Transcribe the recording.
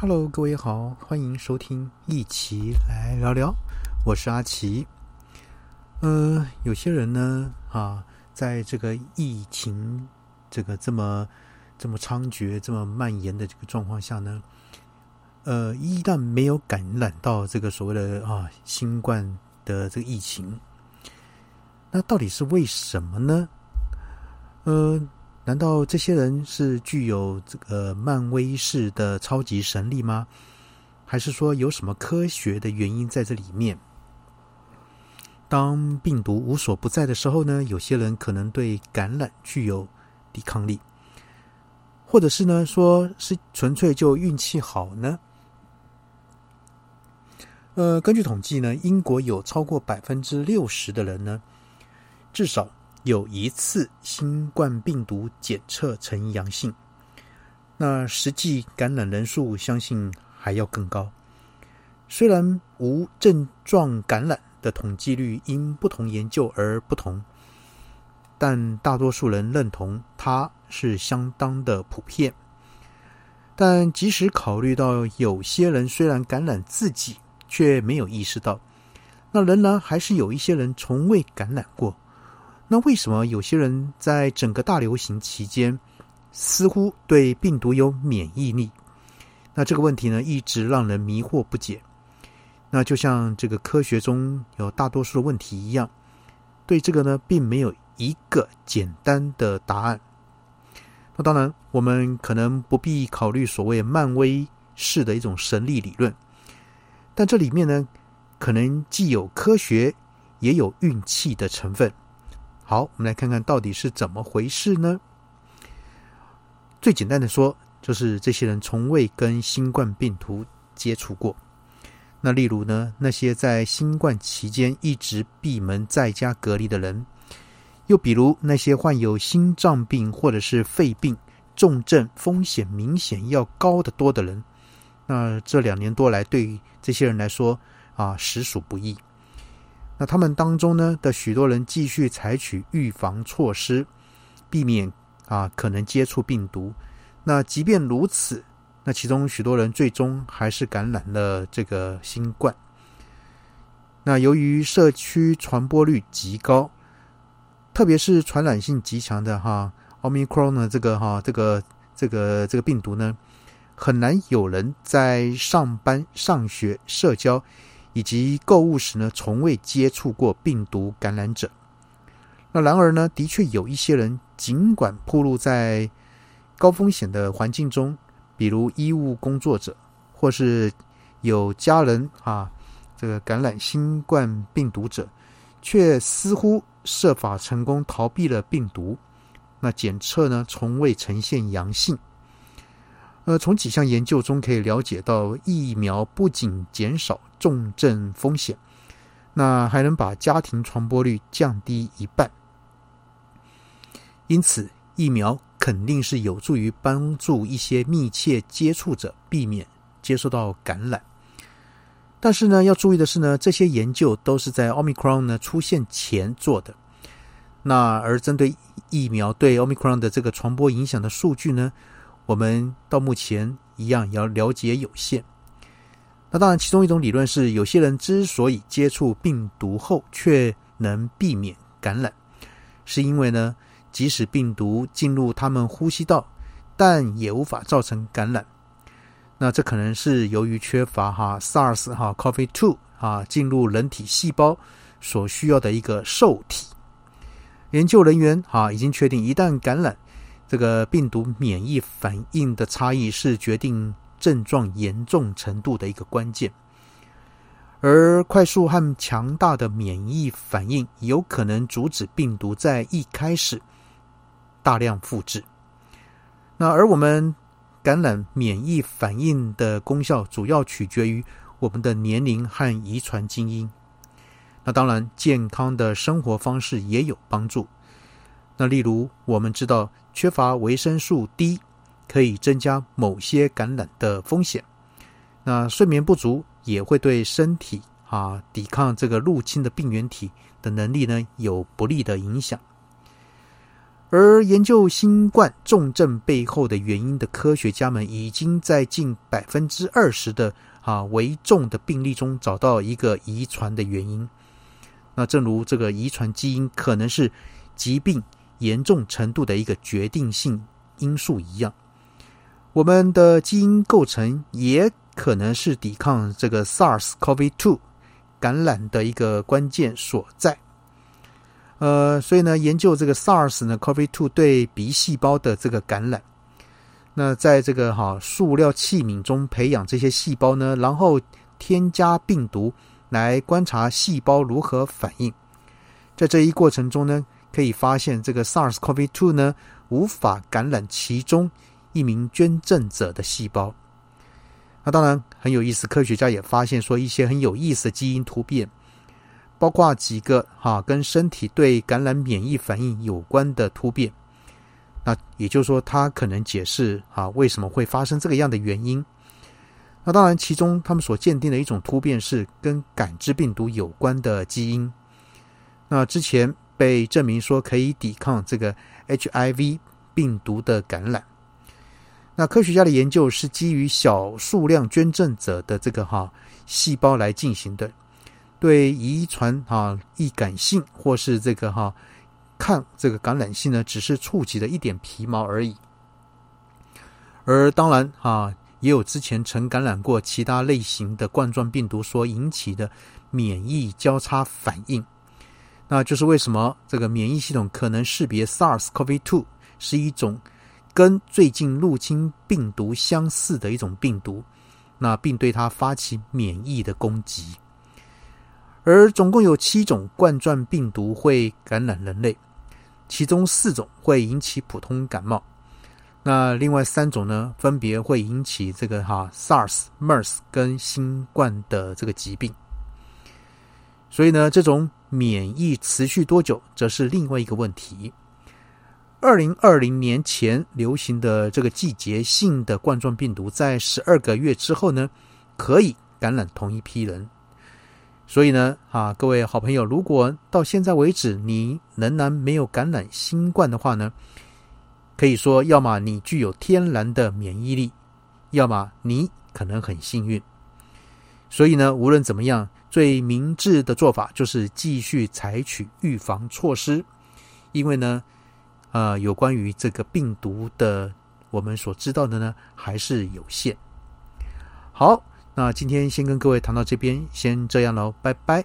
Hello，各位好，欢迎收听一起来聊聊，我是阿奇。嗯，有些人呢，啊，在这个疫情这个这么这么猖獗、这么蔓延的这个状况下呢，呃，一旦没有感染到这个所谓的啊新冠的这个疫情，那到底是为什么呢？呃。难道这些人是具有这个漫威式的超级神力吗？还是说有什么科学的原因在这里面？当病毒无所不在的时候呢？有些人可能对感染具有抵抗力，或者是呢，说是纯粹就运气好呢？呃，根据统计呢，英国有超过百分之六十的人呢，至少。有一次新冠病毒检测呈阳性，那实际感染人数相信还要更高。虽然无症状感染的统计率因不同研究而不同，但大多数人认同它是相当的普遍。但即使考虑到有些人虽然感染自己却没有意识到，那仍然还是有一些人从未感染过。那为什么有些人在整个大流行期间似乎对病毒有免疫力？那这个问题呢，一直让人迷惑不解。那就像这个科学中有大多数的问题一样，对这个呢，并没有一个简单的答案。那当然，我们可能不必考虑所谓漫威式的一种神力理论，但这里面呢，可能既有科学，也有运气的成分。好，我们来看看到底是怎么回事呢？最简单的说，就是这些人从未跟新冠病毒接触过。那例如呢，那些在新冠期间一直闭门在家隔离的人，又比如那些患有心脏病或者是肺病、重症风险明显要高得多的人，那这两年多来，对于这些人来说啊，实属不易。那他们当中呢的许多人继续采取预防措施，避免啊可能接触病毒。那即便如此，那其中许多人最终还是感染了这个新冠。那由于社区传播率极高，特别是传染性极强的哈奥密克戎呢这个哈这个这个这个病毒呢，很难有人在上班、上学、社交。以及购物时呢，从未接触过病毒感染者。那然而呢，的确有一些人，尽管暴露在高风险的环境中，比如医务工作者，或是有家人啊，这个感染新冠病毒者，却似乎设法成功逃避了病毒。那检测呢，从未呈现阳性。呃，从几项研究中可以了解到，疫苗不仅减少重症风险，那还能把家庭传播率降低一半。因此，疫苗肯定是有助于帮助一些密切接触者避免接受到感染。但是呢，要注意的是呢，这些研究都是在奥密克戎呢出现前做的。那而针对疫苗对奥密克戎的这个传播影响的数据呢？我们到目前一样要了解有限。那当然，其中一种理论是，有些人之所以接触病毒后却能避免感染，是因为呢，即使病毒进入他们呼吸道，但也无法造成感染。那这可能是由于缺乏哈 SARS 哈 CoV-2 啊进入人体细胞所需要的一个受体。研究人员啊已经确定，一旦感染。这个病毒免疫反应的差异是决定症状严重程度的一个关键，而快速和强大的免疫反应有可能阻止病毒在一开始大量复制。那而我们感染免疫反应的功效主要取决于我们的年龄和遗传基因。那当然，健康的生活方式也有帮助。那例如，我们知道缺乏维生素 D 可以增加某些感染的风险。那睡眠不足也会对身体啊抵抗这个入侵的病原体的能力呢有不利的影响。而研究新冠重症背后的原因的科学家们，已经在近百分之二十的啊为重的病例中找到一个遗传的原因。那正如这个遗传基因可能是疾病严重程度的一个决定性因素一样，我们的基因构成也可能是抵抗这个 SARS-CoV-2 感染的一个关键所在。呃，所以呢，研究这个 SARS 呢，CoV-2 对鼻细胞的这个感染，那在这个哈塑料器皿中培养这些细胞呢，然后添加病毒来观察细胞如何反应。在这一过程中呢，可以发现这个 SARS-CoV-2 呢无法感染其中一名捐赠者的细胞。那当然很有意思，科学家也发现说一些很有意思的基因突变。包括几个哈跟身体对感染免疫反应有关的突变，那也就是说，它可能解释啊为什么会发生这个样的原因。那当然，其中他们所鉴定的一种突变是跟感知病毒有关的基因。那之前被证明说可以抵抗这个 HIV 病毒的感染。那科学家的研究是基于小数量捐赠者的这个哈细胞来进行的。对遗传啊易感性或是这个哈抗这个感染性呢，只是触及了一点皮毛而已。而当然啊，也有之前曾感染过其他类型的冠状病毒所引起的免疫交叉反应。那就是为什么这个免疫系统可能识别 SARS-CoV-2 是一种跟最近入侵病毒相似的一种病毒，那并对它发起免疫的攻击。而总共有七种冠状病毒会感染人类，其中四种会引起普通感冒，那另外三种呢，分别会引起这个哈 SARS、MERS 跟新冠的这个疾病。所以呢，这种免疫持续多久，则是另外一个问题。二零二零年前流行的这个季节性的冠状病毒，在十二个月之后呢，可以感染同一批人。所以呢，啊，各位好朋友，如果到现在为止你仍然没有感染新冠的话呢，可以说，要么你具有天然的免疫力，要么你可能很幸运。所以呢，无论怎么样，最明智的做法就是继续采取预防措施，因为呢，呃，有关于这个病毒的，我们所知道的呢，还是有限。好。那今天先跟各位谈到这边，先这样喽，拜拜。